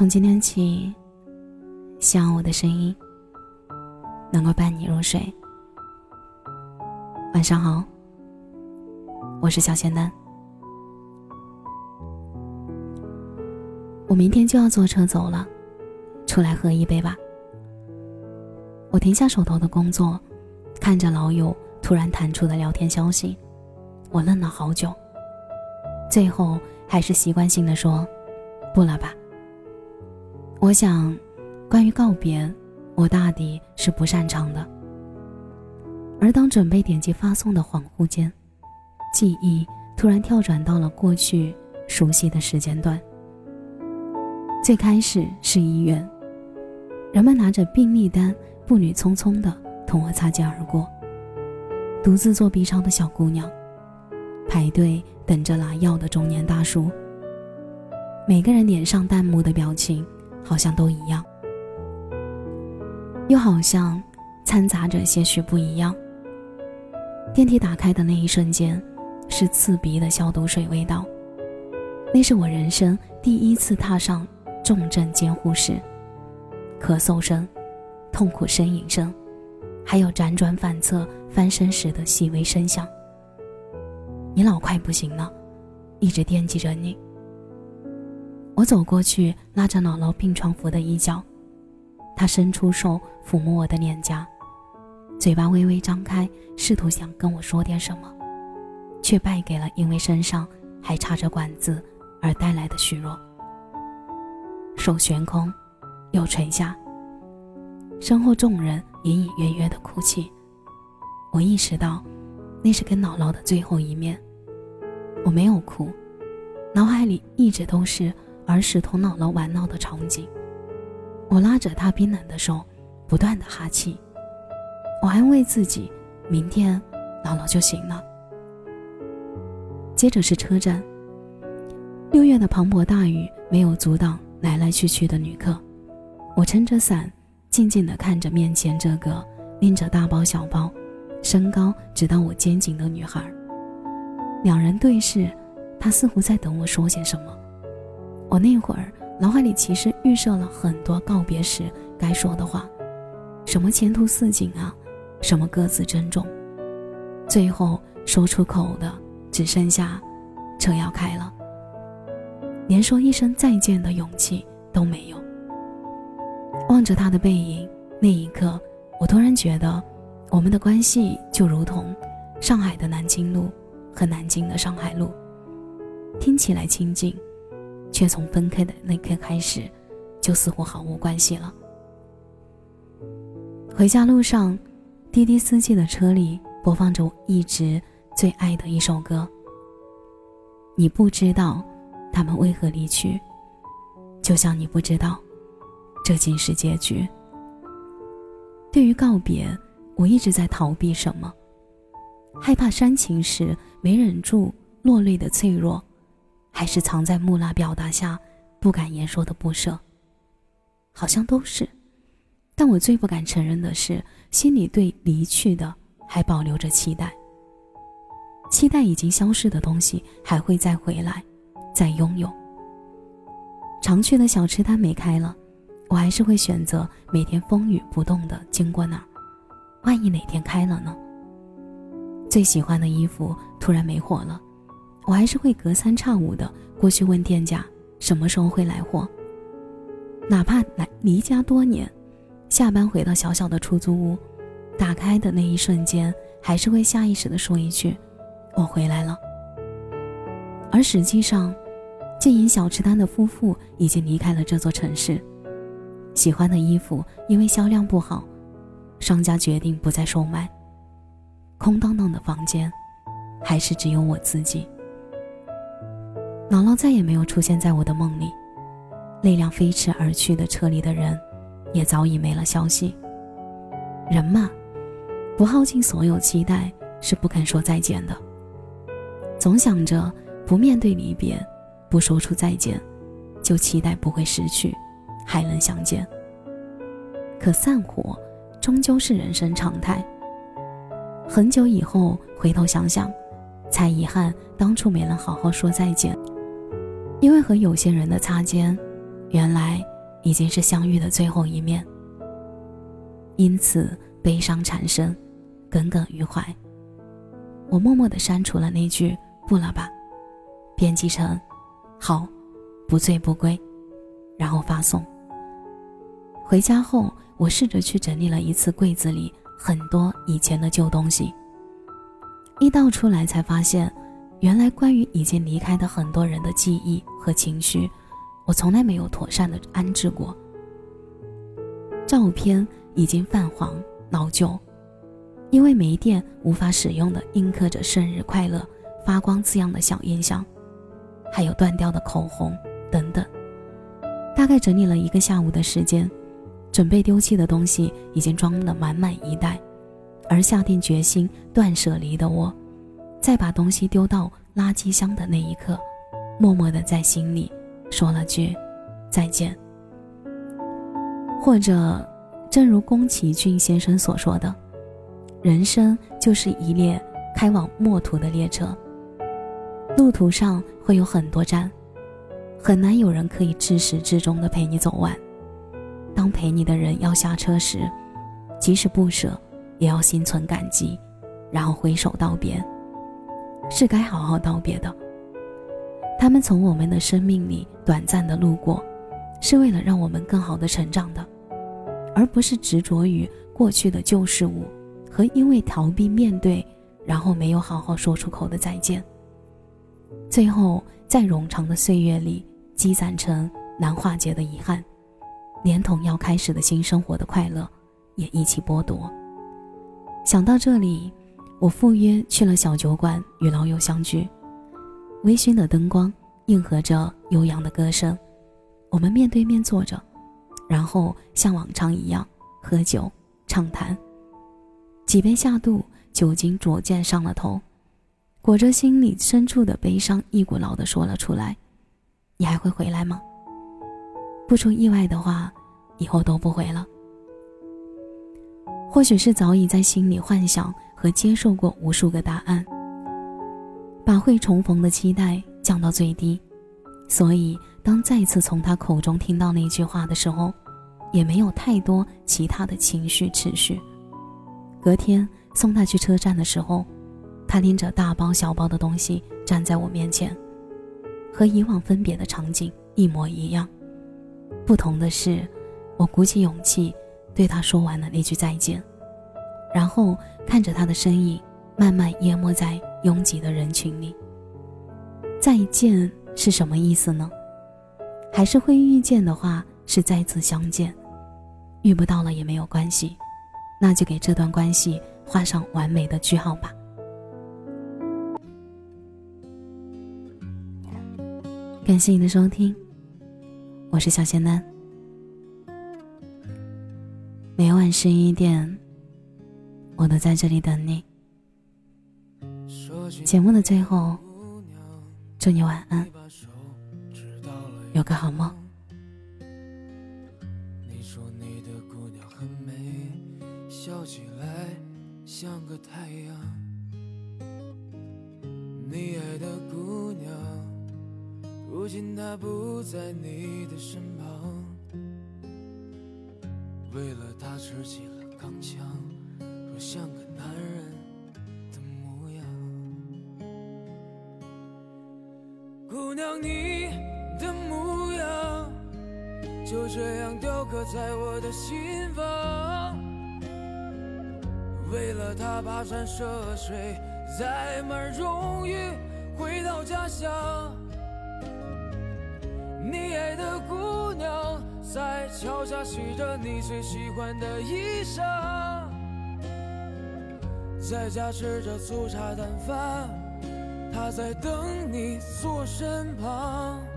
从今天起，希望我的声音能够伴你入睡。晚上好，我是小仙丹。我明天就要坐车走了，出来喝一杯吧。我停下手头的工作，看着老友突然弹出的聊天消息，我愣了好久，最后还是习惯性的说：“不了吧。”我想，关于告别，我大抵是不擅长的。而当准备点击发送的恍惚间，记忆突然跳转到了过去熟悉的时间段。最开始是医院，人们拿着病历单，步履匆匆的同我擦肩而过。独自做 B 超的小姑娘，排队等着拿药的中年大叔，每个人脸上淡漠的表情。好像都一样，又好像掺杂着些许不一样。电梯打开的那一瞬间，是刺鼻的消毒水味道。那是我人生第一次踏上重症监护室，咳嗽声、痛苦呻吟声，还有辗转反侧翻身时的细微声响。你老快不行了，一直惦记着你。我走过去，拉着姥姥病床服的衣角，她伸出手抚摸我的脸颊，嘴巴微微张开，试图想跟我说点什么，却败给了因为身上还插着管子而带来的虚弱。手悬空，又垂下，身后众人隐隐约约的哭泣，我意识到，那是跟姥姥的最后一面。我没有哭，脑海里一直都是。儿时同姥姥玩闹的场景，我拉着她冰冷的手，不断的哈气。我安慰自己，明天姥姥就行了。接着是车站，六月的磅礴大雨没有阻挡来来去去的旅客。我撑着伞，静静的看着面前这个拎着大包小包、身高直到我肩颈的女孩。两人对视，她似乎在等我说些什么。我那会儿脑海里其实预设了很多告别时该说的话，什么前途似锦啊，什么各自珍重，最后说出口的只剩下车要开了，连说一声再见的勇气都没有。望着他的背影，那一刻，我突然觉得，我们的关系就如同上海的南京路和南京的上海路，听起来亲近。却从分开的那刻开始，就似乎毫无关系了。回家路上，滴滴司机的车里播放着我一直最爱的一首歌。你不知道他们为何离去，就像你不知道，这竟是结局。对于告别，我一直在逃避什么？害怕煽情时没忍住落泪的脆弱。还是藏在木讷表达下不敢言说的不舍，好像都是。但我最不敢承认的是，心里对离去的还保留着期待。期待已经消失的东西还会再回来，再拥有。常去的小吃摊没开了，我还是会选择每天风雨不动的经过那儿。万一哪天开了呢？最喜欢的衣服突然没货了。我还是会隔三差五的过去问店家什么时候会来货，哪怕来离家多年，下班回到小小的出租屋，打开的那一瞬间，还是会下意识的说一句：“我回来了。”而实际上，经营小吃摊的夫妇已经离开了这座城市，喜欢的衣服因为销量不好，商家决定不再售卖。空荡荡的房间，还是只有我自己。姥姥再也没有出现在我的梦里，那辆飞驰而去的车里的人，也早已没了消息。人嘛，不耗尽所有期待是不肯说再见的。总想着不面对离别，不说出再见，就期待不会失去，还能相见。可散伙，终究是人生常态。很久以后回头想想，才遗憾当初没能好好说再见。因为和有些人的擦肩，原来已经是相遇的最后一面，因此悲伤缠身，耿耿于怀。我默默地删除了那句“不了吧”，编辑成“好，不醉不归”，然后发送。回家后，我试着去整理了一次柜子里很多以前的旧东西，一倒出来才发现，原来关于已经离开的很多人的记忆和情绪。我从来没有妥善的安置过。照片已经泛黄老旧，因为没电无法使用的印刻着“生日快乐”发光字样的小音箱，还有断掉的口红等等。大概整理了一个下午的时间，准备丢弃的东西已经装得满满一袋，而下定决心断舍离的我，在把东西丢到垃圾箱的那一刻，默默的在心里。说了句再见，或者，正如宫崎骏先生所说的，人生就是一列开往末途的列车，路途上会有很多站，很难有人可以至始至终的陪你走完。当陪你的人要下车时，即使不舍，也要心存感激，然后挥手道别，是该好好道别的。他们从我们的生命里短暂的路过，是为了让我们更好的成长的，而不是执着于过去的旧事物和因为逃避面对，然后没有好好说出口的再见。最后在冗长的岁月里积攒成难化解的遗憾，连同要开始的新生活的快乐也一起剥夺。想到这里，我赴约去了小酒馆与老友相聚。微醺的灯光应和着悠扬的歌声，我们面对面坐着，然后像往常一样喝酒畅谈。几杯下肚，酒精逐渐上了头，裹着心里深处的悲伤，一股脑的说了出来：“你还会回来吗？”不出意外的话，以后都不回了。或许是早已在心里幻想和接受过无数个答案。把会重逢的期待降到最低，所以当再次从他口中听到那句话的时候，也没有太多其他的情绪持续。隔天送他去车站的时候，他拎着大包小包的东西站在我面前，和以往分别的场景一模一样。不同的是，我鼓起勇气对他说完了那句再见，然后看着他的身影慢慢淹没在。拥挤的人群里，再见是什么意思呢？还是会遇见的话是再次相见，遇不到了也没有关系，那就给这段关系画上完美的句号吧。感谢你的收听，我是小仙丹，每晚十一点，我都在这里等你。节目的最后，祝你晚安，有个好梦。你说你的姑娘很美，笑起来像个太阳。你爱的姑娘，如今她不在你的身旁，为了她持起了钢枪，像个男人的模样。姑娘，你的模样就这样雕刻在我的心房。为了他跋山涉水，载满荣誉回到家乡。你爱的姑娘在桥下洗着你最喜欢的衣裳，在家吃着粗茶淡饭。他在等你坐身旁。